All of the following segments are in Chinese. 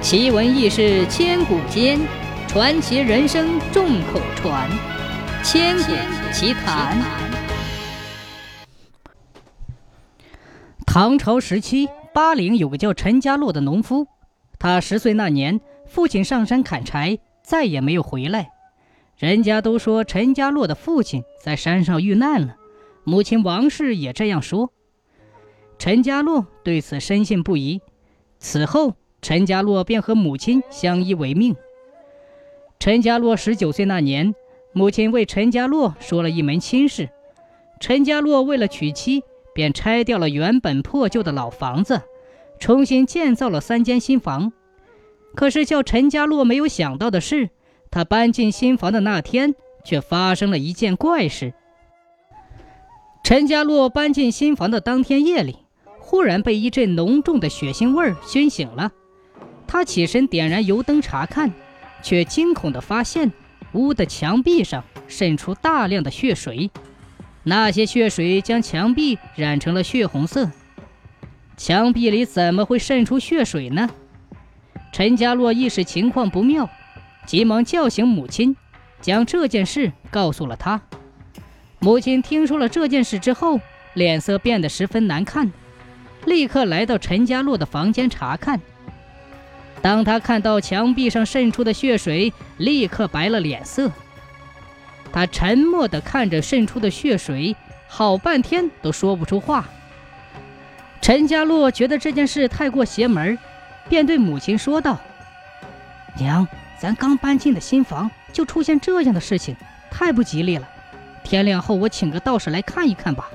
奇闻异事千古间，传奇人生众口传。千古奇谈。唐朝时期，巴陵有个叫陈家洛的农夫，他十岁那年，父亲上山砍柴，再也没有回来。人家都说陈家洛的父亲在山上遇难了，母亲王氏也这样说。陈家洛对此深信不疑。此后，陈家洛便和母亲相依为命。陈家洛十九岁那年，母亲为陈家洛说了一门亲事。陈家洛为了娶妻，便拆掉了原本破旧的老房子，重新建造了三间新房。可是叫陈家洛没有想到的是，他搬进新房的那天，却发生了一件怪事。陈家洛搬进新房的当天夜里，忽然被一阵浓重的血腥味儿熏醒了。他起身点燃油灯查看，却惊恐地发现屋的墙壁上渗出大量的血水，那些血水将墙壁染成了血红色。墙壁里怎么会渗出血水呢？陈家洛意识情况不妙，急忙叫醒母亲，将这件事告诉了他。母亲听说了这件事之后，脸色变得十分难看，立刻来到陈家洛的房间查看。当他看到墙壁上渗出的血水，立刻白了脸色。他沉默地看着渗出的血水，好半天都说不出话。陈家洛觉得这件事太过邪门，便对母亲说道：“娘，咱刚搬进的新房就出现这样的事情，太不吉利了。天亮后我请个道士来看一看吧。”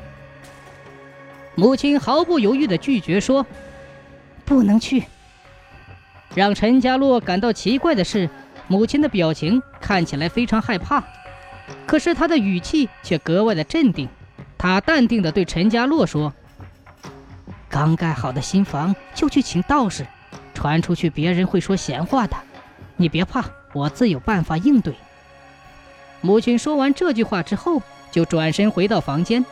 母亲毫不犹豫地拒绝说：“不能去。”让陈家洛感到奇怪的是，母亲的表情看起来非常害怕，可是她的语气却格外的镇定。她淡定地对陈家洛说：“刚盖好的新房就去请道士，传出去别人会说闲话的。你别怕，我自有办法应对。”母亲说完这句话之后，就转身回到房间，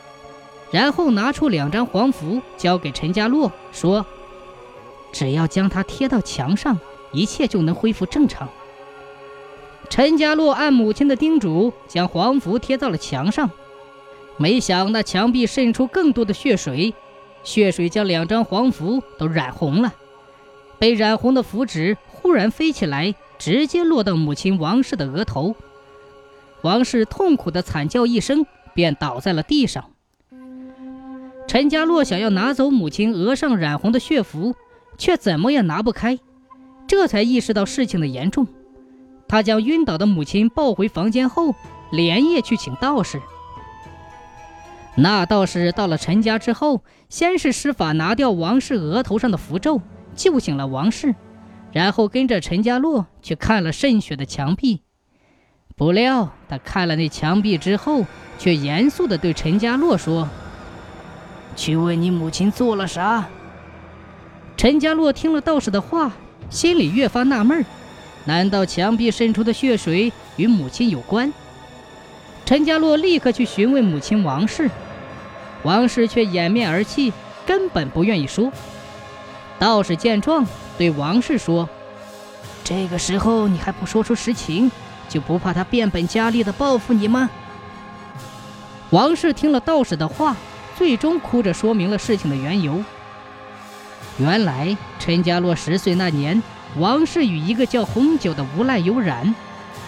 然后拿出两张黄符交给陈家洛，说。只要将它贴到墙上，一切就能恢复正常。陈家洛按母亲的叮嘱，将黄符贴到了墙上，没想那墙壁渗出更多的血水，血水将两张黄符都染红了。被染红的符纸忽然飞起来，直接落到母亲王氏的额头。王氏痛苦的惨叫一声，便倒在了地上。陈家洛想要拿走母亲额上染红的血符。却怎么也拿不开，这才意识到事情的严重。他将晕倒的母亲抱回房间后，连夜去请道士。那道士到了陈家之后，先是施法拿掉王氏额头上的符咒，救醒了王氏，然后跟着陈家洛去看了渗血的墙壁。不料他看了那墙壁之后，却严肃地对陈家洛说：“去问你母亲做了啥？”陈家洛听了道士的话，心里越发纳闷难道墙壁渗出的血水与母亲有关？陈家洛立刻去询问母亲王氏，王氏却掩面而泣，根本不愿意说。道士见状，对王氏说：“这个时候你还不说出实情，就不怕他变本加厉的报复你吗？”王氏听了道士的话，最终哭着说明了事情的缘由。原来陈家洛十岁那年，王氏与一个叫红九的无赖有染，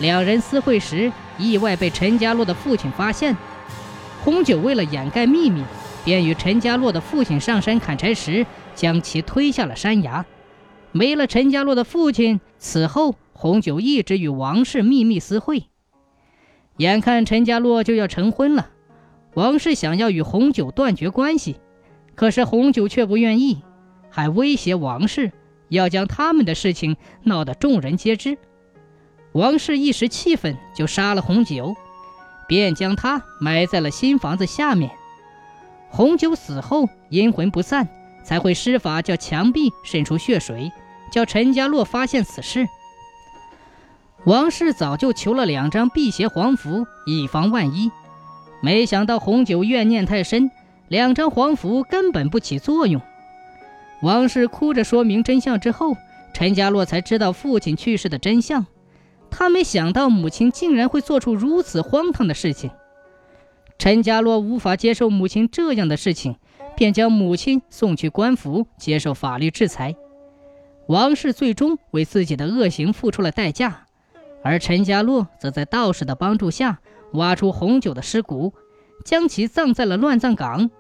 两人私会时意外被陈家洛的父亲发现。红九为了掩盖秘密，便与陈家洛的父亲上山砍柴时，将其推下了山崖。没了陈家洛的父亲，此后红九一直与王氏秘密私会。眼看陈家洛就要成婚了，王氏想要与红九断绝关系，可是红九却不愿意。还威胁王氏要将他们的事情闹得众人皆知。王氏一时气愤，就杀了红九，便将他埋在了新房子下面。红九死后阴魂不散，才会施法叫墙壁渗出血水，叫陈家洛发现此事。王氏早就求了两张辟邪黄符，以防万一，没想到红九怨念太深，两张黄符根本不起作用。王氏哭着说明真相之后，陈家洛才知道父亲去世的真相。他没想到母亲竟然会做出如此荒唐的事情。陈家洛无法接受母亲这样的事情，便将母亲送去官府接受法律制裁。王氏最终为自己的恶行付出了代价，而陈家洛则在道士的帮助下挖出红酒的尸骨，将其葬在了乱葬岗。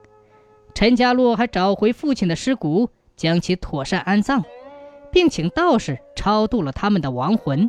陈家洛还找回父亲的尸骨，将其妥善安葬，并请道士超度了他们的亡魂。